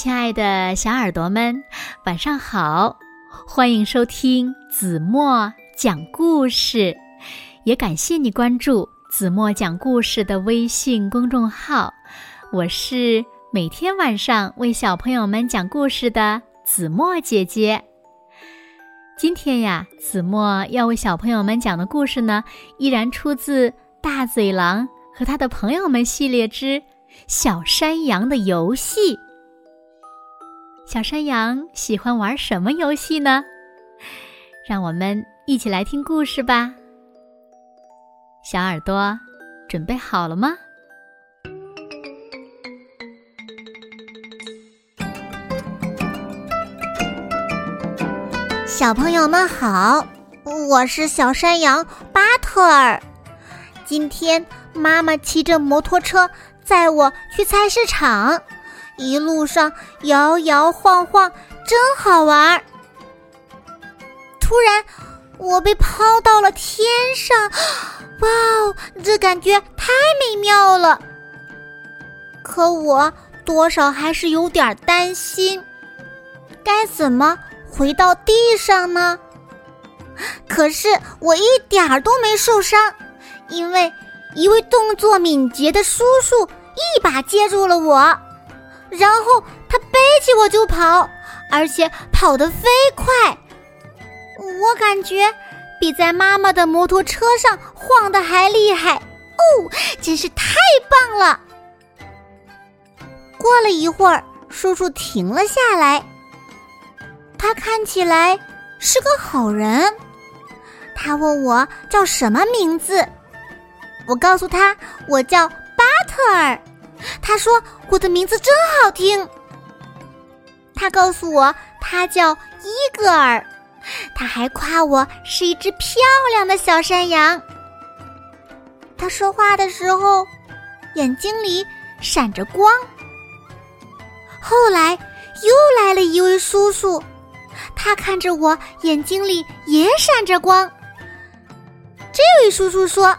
亲爱的小耳朵们，晚上好！欢迎收听子墨讲故事，也感谢你关注子墨讲故事的微信公众号。我是每天晚上为小朋友们讲故事的子墨姐姐。今天呀，子墨要为小朋友们讲的故事呢，依然出自《大嘴狼和他的朋友们》系列之《小山羊的游戏》。小山羊喜欢玩什么游戏呢？让我们一起来听故事吧。小耳朵准备好了吗？小朋友们好，我是小山羊巴特尔。今天妈妈骑着摩托车载我去菜市场。一路上摇摇晃晃，真好玩。突然，我被抛到了天上，哇哦，这感觉太美妙了。可我多少还是有点担心，该怎么回到地上呢？可是我一点儿都没受伤，因为一位动作敏捷的叔叔一把接住了我。然后他背起我就跑，而且跑得飞快。我感觉比在妈妈的摩托车上晃的还厉害哦，真是太棒了！过了一会儿，叔叔停了下来。他看起来是个好人。他问我叫什么名字，我告诉他我叫巴特尔。他说：“我的名字真好听。”他告诉我他叫伊戈尔，他还夸我是一只漂亮的小山羊。他说话的时候，眼睛里闪着光。后来又来了一位叔叔，他看着我，眼睛里也闪着光。这位叔叔说：“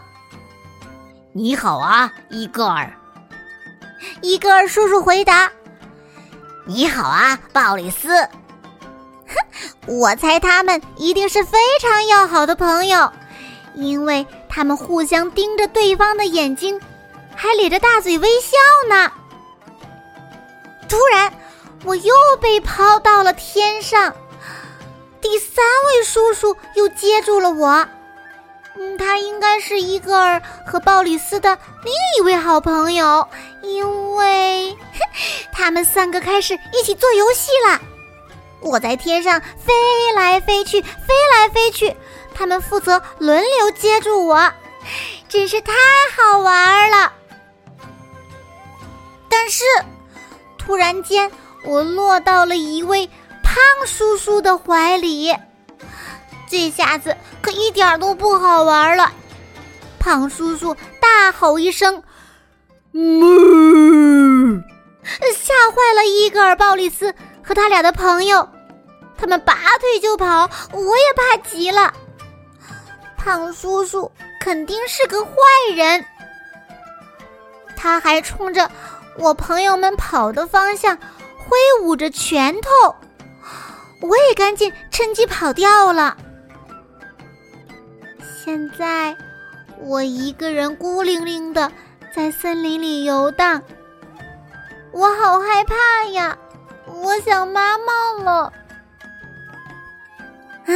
你好啊，伊戈尔。”伊戈尔叔叔回答：“你好啊，鲍里斯。”哼，我猜他们一定是非常要好的朋友，因为他们互相盯着对方的眼睛，还咧着大嘴微笑呢。突然，我又被抛到了天上，第三位叔叔又接住了我。嗯，他应该是伊戈尔和鲍里斯的另一位好朋友，因为 他们三个开始一起做游戏了。我在天上飞来飞去，飞来飞去，他们负责轮流接住我，真是太好玩了。但是，突然间，我落到了一位胖叔叔的怀里。这下子可一点都不好玩了！胖叔叔大吼一声：“哞！”吓坏了伊戈尔、鲍里斯和他俩的朋友，他们拔腿就跑。我也怕极了。胖叔叔肯定是个坏人，他还冲着我朋友们跑的方向挥舞着拳头。我也赶紧趁机跑掉了。现在，我一个人孤零零的在森林里游荡，我好害怕呀！我想妈妈了。啊，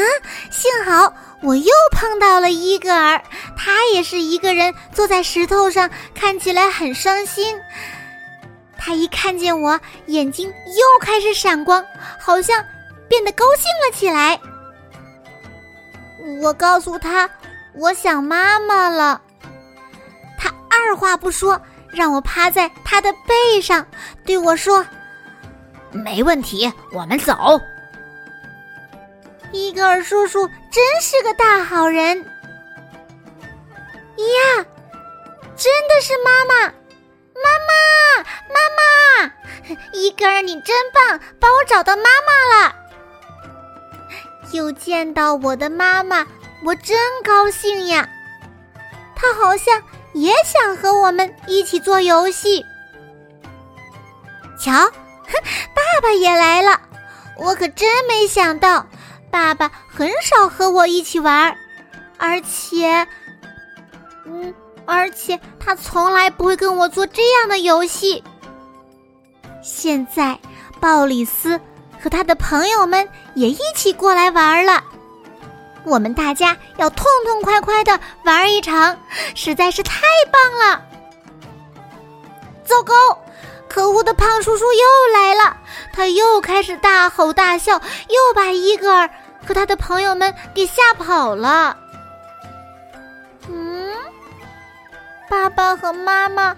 幸好我又碰到了伊格尔，他也是一个人坐在石头上，看起来很伤心。他一看见我，眼睛又开始闪光，好像变得高兴了起来。我告诉他。我想妈妈了，他二话不说，让我趴在他的背上，对我说：“没问题，我们走。”伊格尔叔叔真是个大好人呀！真的是妈妈，妈妈，妈妈！伊格尔，你真棒，帮我找到妈妈了，又见到我的妈妈。我真高兴呀！他好像也想和我们一起做游戏。瞧，爸爸也来了，我可真没想到，爸爸很少和我一起玩，而且，嗯，而且他从来不会跟我做这样的游戏。现在，鲍里斯和他的朋友们也一起过来玩了。我们大家要痛痛快快的玩一场，实在是太棒了！糟糕，可恶的胖叔叔又来了，他又开始大吼大笑，又把伊格尔和他的朋友们给吓跑了。嗯，爸爸和妈妈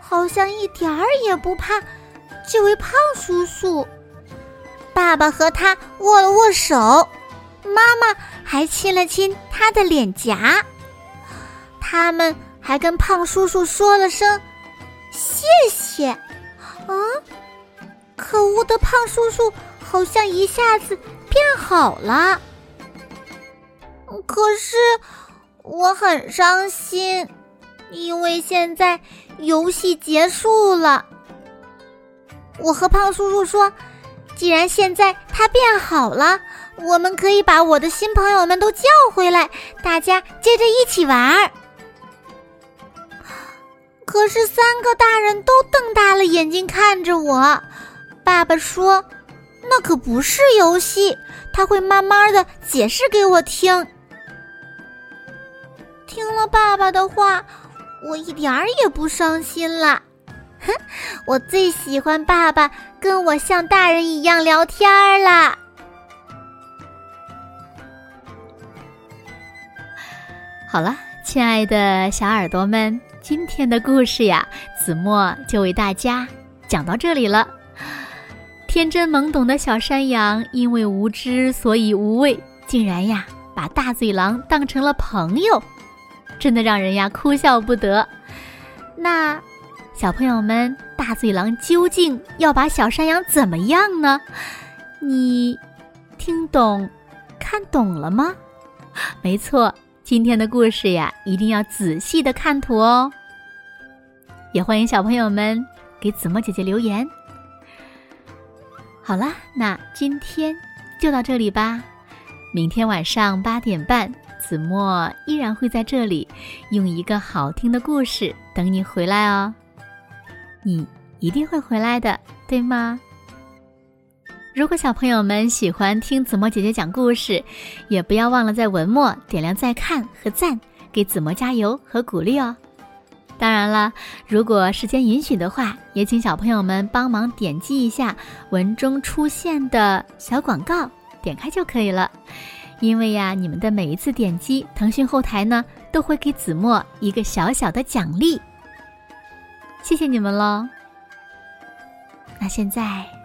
好像一点儿也不怕这位胖叔叔。爸爸和他握了握手，妈妈。还亲了亲他的脸颊，他们还跟胖叔叔说了声谢谢。啊，可恶的胖叔叔好像一下子变好了，可是我很伤心，因为现在游戏结束了。我和胖叔叔说，既然现在他变好了。我们可以把我的新朋友们都叫回来，大家接着一起玩儿。可是三个大人都瞪大了眼睛看着我。爸爸说：“那可不是游戏，他会慢慢的解释给我听。”听了爸爸的话，我一点儿也不伤心了。哼，我最喜欢爸爸跟我像大人一样聊天了。好了，亲爱的小耳朵们，今天的故事呀，子墨就为大家讲到这里了。天真懵懂的小山羊因为无知，所以无畏，竟然呀把大嘴狼当成了朋友，真的让人呀哭笑不得。那小朋友们，大嘴狼究竟要把小山羊怎么样呢？你听懂、看懂了吗？没错。今天的故事呀，一定要仔细的看图哦。也欢迎小朋友们给子墨姐姐留言。好啦，那今天就到这里吧。明天晚上八点半，子墨依然会在这里，用一个好听的故事等你回来哦。你一定会回来的，对吗？如果小朋友们喜欢听子墨姐姐讲故事，也不要忘了在文末点亮再看和赞，给子墨加油和鼓励哦。当然了，如果时间允许的话，也请小朋友们帮忙点击一下文中出现的小广告，点开就可以了。因为呀，你们的每一次点击，腾讯后台呢都会给子墨一个小小的奖励。谢谢你们喽。那现在。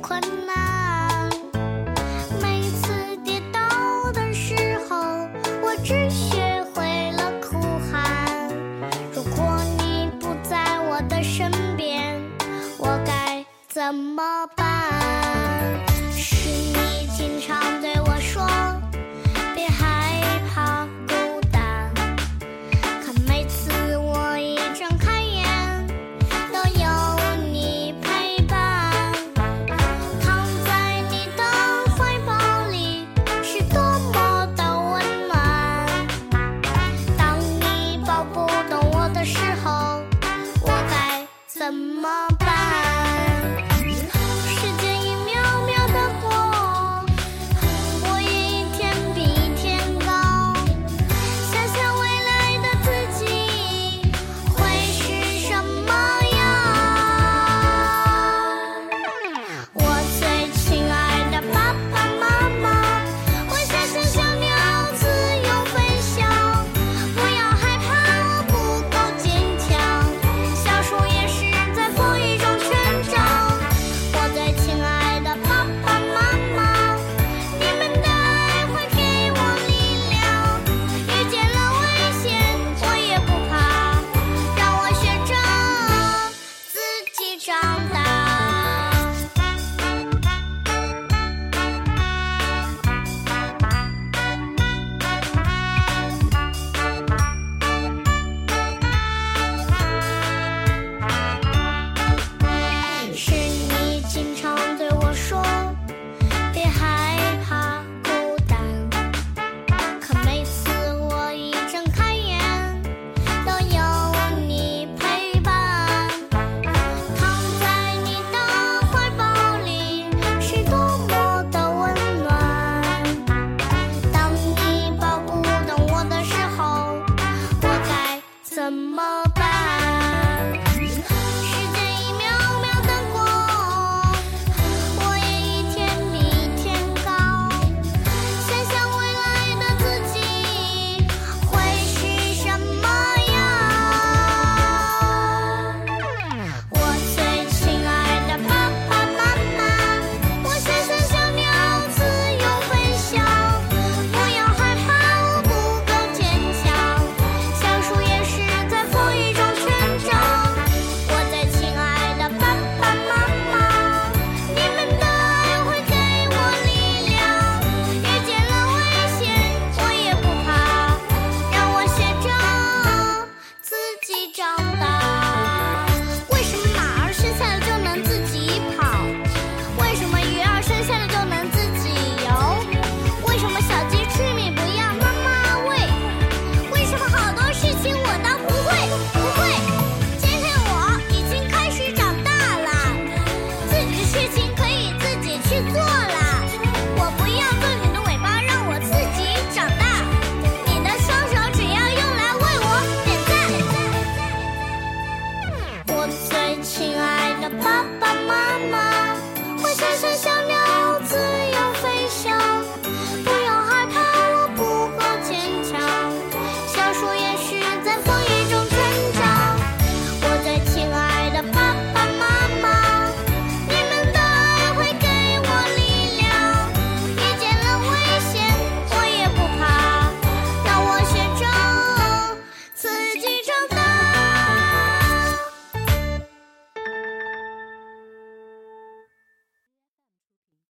困难，每次跌倒的时候，我只学会了哭喊。如果你不在我的身边，我该怎么办？